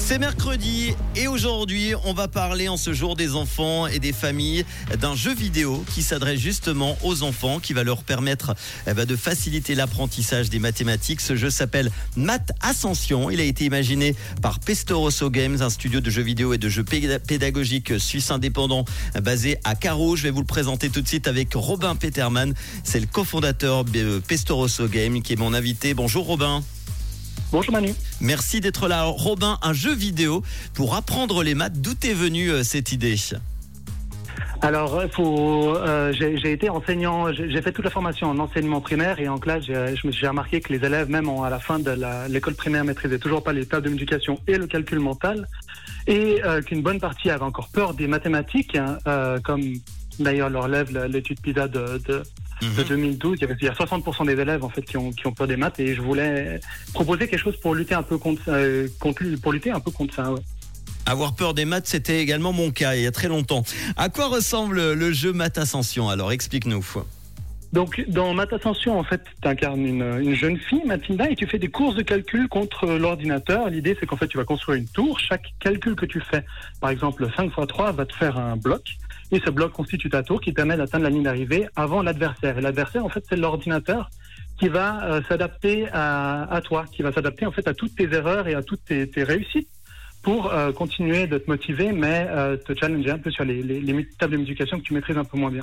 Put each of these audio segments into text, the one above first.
C'est mercredi et aujourd'hui on va parler en ce jour des enfants et des familles d'un jeu vidéo qui s'adresse justement aux enfants, qui va leur permettre eh ben, de faciliter l'apprentissage des mathématiques. Ce jeu s'appelle Math Ascension. Il a été imaginé par Pestoroso Games, un studio de jeux vidéo et de jeux péda- pédagogiques suisse indépendant basé à Carreau. Je vais vous le présenter tout de suite avec Robin Peterman. C'est le cofondateur de Pestoroso Games qui est mon invité. Bonjour Robin. Bonjour Manu. Merci d'être là. Alors, Robin, un jeu vidéo pour apprendre les maths. D'où est venue euh, cette idée? Alors, faut, euh, j'ai été enseignant, j'ai fait toute la formation en enseignement primaire et en classe, j'ai je me suis- j'ai remarqué que les élèves, même en- à la fin de l'école primaire, maîtrisaient toujours pas les tables de multiplication et le calcul mental, et euh, qu'une bonne partie avait encore peur des mathématiques, hein, euh, comme d'ailleurs leur lève l'étude PISA de, de, de 2012. Il y avait il y a 60% des élèves en fait qui ont, qui ont peur des maths, et je voulais proposer quelque chose pour lutter un peu contre, euh, contre pour lutter un peu contre ça. ouais. Avoir peur des maths, c'était également mon cas il y a très longtemps. À quoi ressemble le jeu Math Ascension Alors, explique-nous. Donc, dans Math Ascension, en fait, tu incarnes une, une jeune fille, Mathilda, et tu fais des courses de calcul contre l'ordinateur. L'idée, c'est qu'en fait, tu vas construire une tour. Chaque calcul que tu fais, par exemple 5 x 3, va te faire un bloc. Et ce bloc constitue ta tour qui permet d'atteindre la ligne d'arrivée avant l'adversaire. Et l'adversaire, en fait, c'est l'ordinateur qui va euh, s'adapter à, toi, qui va s'adapter, en fait, à toutes tes erreurs et à toutes tes, tes réussites pour euh, continuer de te motiver, mais euh, te challenger un peu sur les, les, les tables de que tu maîtrises un peu moins bien.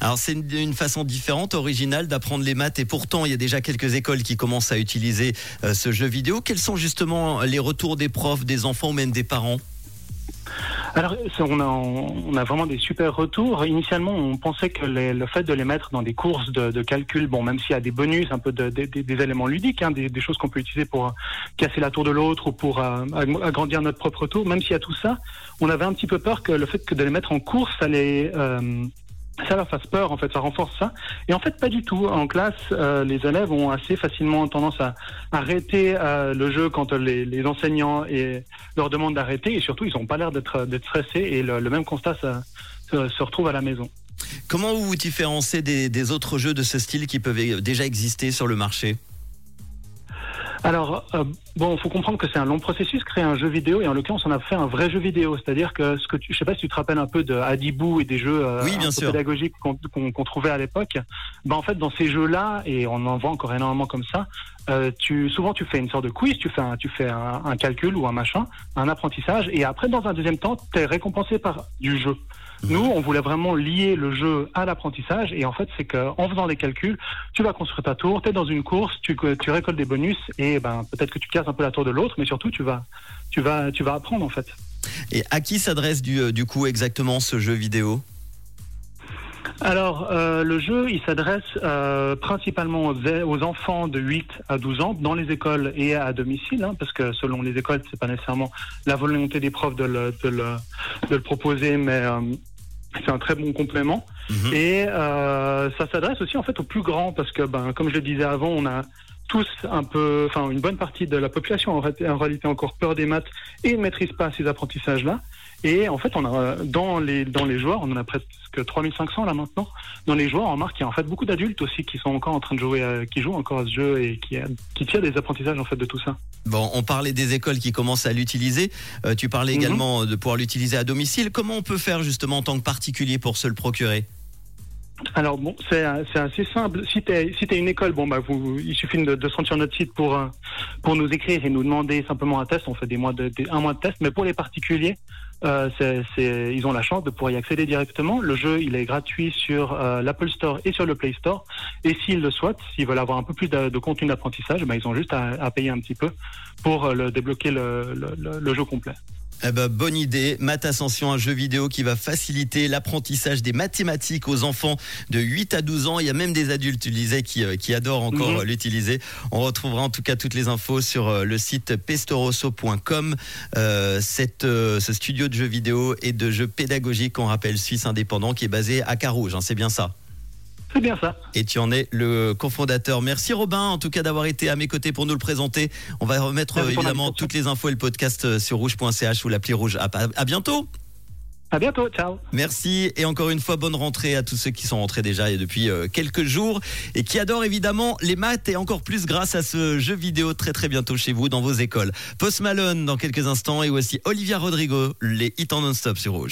Alors, c'est une, façon différente, originale d'apprendre les maths. Et pourtant, il y a déjà quelques écoles qui commencent à utiliser ce jeu vidéo. Quels sont justement les retours des profs, des enfants ou même des parents? Alors, on a, on a vraiment des super retours. Initialement, on pensait que le fait de les mettre dans des courses de, calcul, bon, même s'il y a des bonus, un peu de- de- des- éléments ludiques, hein, des, choses qu'on peut utiliser pour euh, casser la tour de l'autre ou pour euh, ag- agrandir notre propre tour, même s'il y a tout ça, on avait un petit peu peur que le fait que de les mettre en course, euh, ça leur fasse peur, en fait, ça renforce ça. Et en fait, pas du tout. En classe, euh, les élèves ont assez facilement tendance à arrêter euh, le jeu quand les, les enseignants leur demandent d'arrêter. Et surtout, ils n'ont pas l'air d'être stressés. Et le, même constat ça, se, retrouve à la maison. Comment vous vous différenciez des autres jeux de ce style qui peuvent déjà exister sur le marché? Alors, euh, bon, faut comprendre que c'est un long processus, créer un jeu vidéo, et en l'occurrence, on a fait un vrai jeu vidéo. C'est-à-dire que ce que tu, je sais pas si tu te rappelles un peu de Adibou et des jeux euh, Oui, bien un peu sûr. pédagogiques qu'on trouvait à l'époque. Ben, en fait, dans ces jeux-là, et on en voit encore énormément comme ça, euh, tu, souvent tu fais une sorte de quiz, tu fais un, tu fais un, un calcul ou un machin, un apprentissage, et après, dans un deuxième temps, tu es récompensé par du jeu. Nous, on voulait vraiment lier le jeu à l'apprentissage, et en fait, c'est qu'en faisant des calculs, tu vas construire ta tour, tu es dans une course, tu, tu récoltes des bonus, et ben peut-être que tu casses un peu la tour de l'autre, mais surtout tu vas, tu vas, tu vas apprendre en fait. Et à qui s'adresse du, du coup exactement ce jeu vidéo? Alors, euh, le jeu, il s'adresse euh, principalement aux, aux enfants de 8 à 12 ans dans les écoles et à domicile, hein, parce que selon les écoles, c'est pas nécessairement la volonté des profs de le, de le, de le proposer, mais euh, c'est un très bon complément. Mhm. Et euh, ça s'adresse aussi en fait aux plus grands, parce que, ben, comme je le disais avant, on a tous un peu, enfin une bonne partie de la population en, fait, en réalité encore peur des maths et ne maîtrise pas ces apprentissages-là. Et en fait, on a dans les dans les joueurs, on en a presque 3500 là maintenant. Dans les joueurs, on remarque qu'il y a en fait beaucoup d'adultes aussi qui sont encore en train de jouer, à- qui jouent encore à ce jeu et qui qui tirent des apprentissages en fait de tout ça. Bon, on parlait des écoles qui commencent à l'utiliser. Euh, tu parlais Mhm. également de pouvoir l'utiliser à domicile. Comment on peut faire justement en tant que particulier pour se le procurer? Alors bon, c'est assez simple. Si t'es si t'es une école, bon bah vous, il suffit de, de se rendre sur notre site pour euh, pour nous écrire et nous demander simplement un test. On fait des mois de des- un mois de test, mais pour les particuliers, euh, ils ont la chance de pouvoir y accéder directement. Le jeu, il est gratuit sur euh, l'Apple Store et sur le Play Store. Et s'ils le souhaitent, s'ils veulent avoir un peu plus de, contenu d'apprentissage, bah, ils ont juste à, à payer un petit peu pour euh, le débloquer le, le- le jeu complet. Eh ben, bonne idée. Math Ascension, un jeu vidéo qui va faciliter l'apprentissage des mathématiques aux enfants de 8 à 12 ans. Il y a même des adultes, tu disais, qui, euh, qui adorent encore Mhm. euh, l'utiliser. On retrouvera en tout cas toutes les infos sur euh, le site pestoroso.com. Euh, cette, euh, ce studio de jeux vidéo et de jeux pédagogiques, qu'on rappelle suisse indépendant, qui est basé à Carouge. hein, c'est bien ça. C'est bien ça. Et tu en es le cofondateur. Merci Robin, en tout cas d'avoir été à mes côtés pour nous le présenter. On va remettre Merci évidemment toutes les infos et le podcast euh, sur rouge.ch ou l'appli rouge. À, à bientôt. À bientôt, ciao. Merci et encore une fois bonne rentrée à tous ceux qui sont rentrés déjà et depuis euh, quelques jours et qui adorent évidemment les maths et encore plus grâce à ce jeu vidéo très très bientôt chez vous dans vos écoles. Post Malone dans quelques instants et voici Olivia Rodrigo, les hits en non-stop sur Rouge.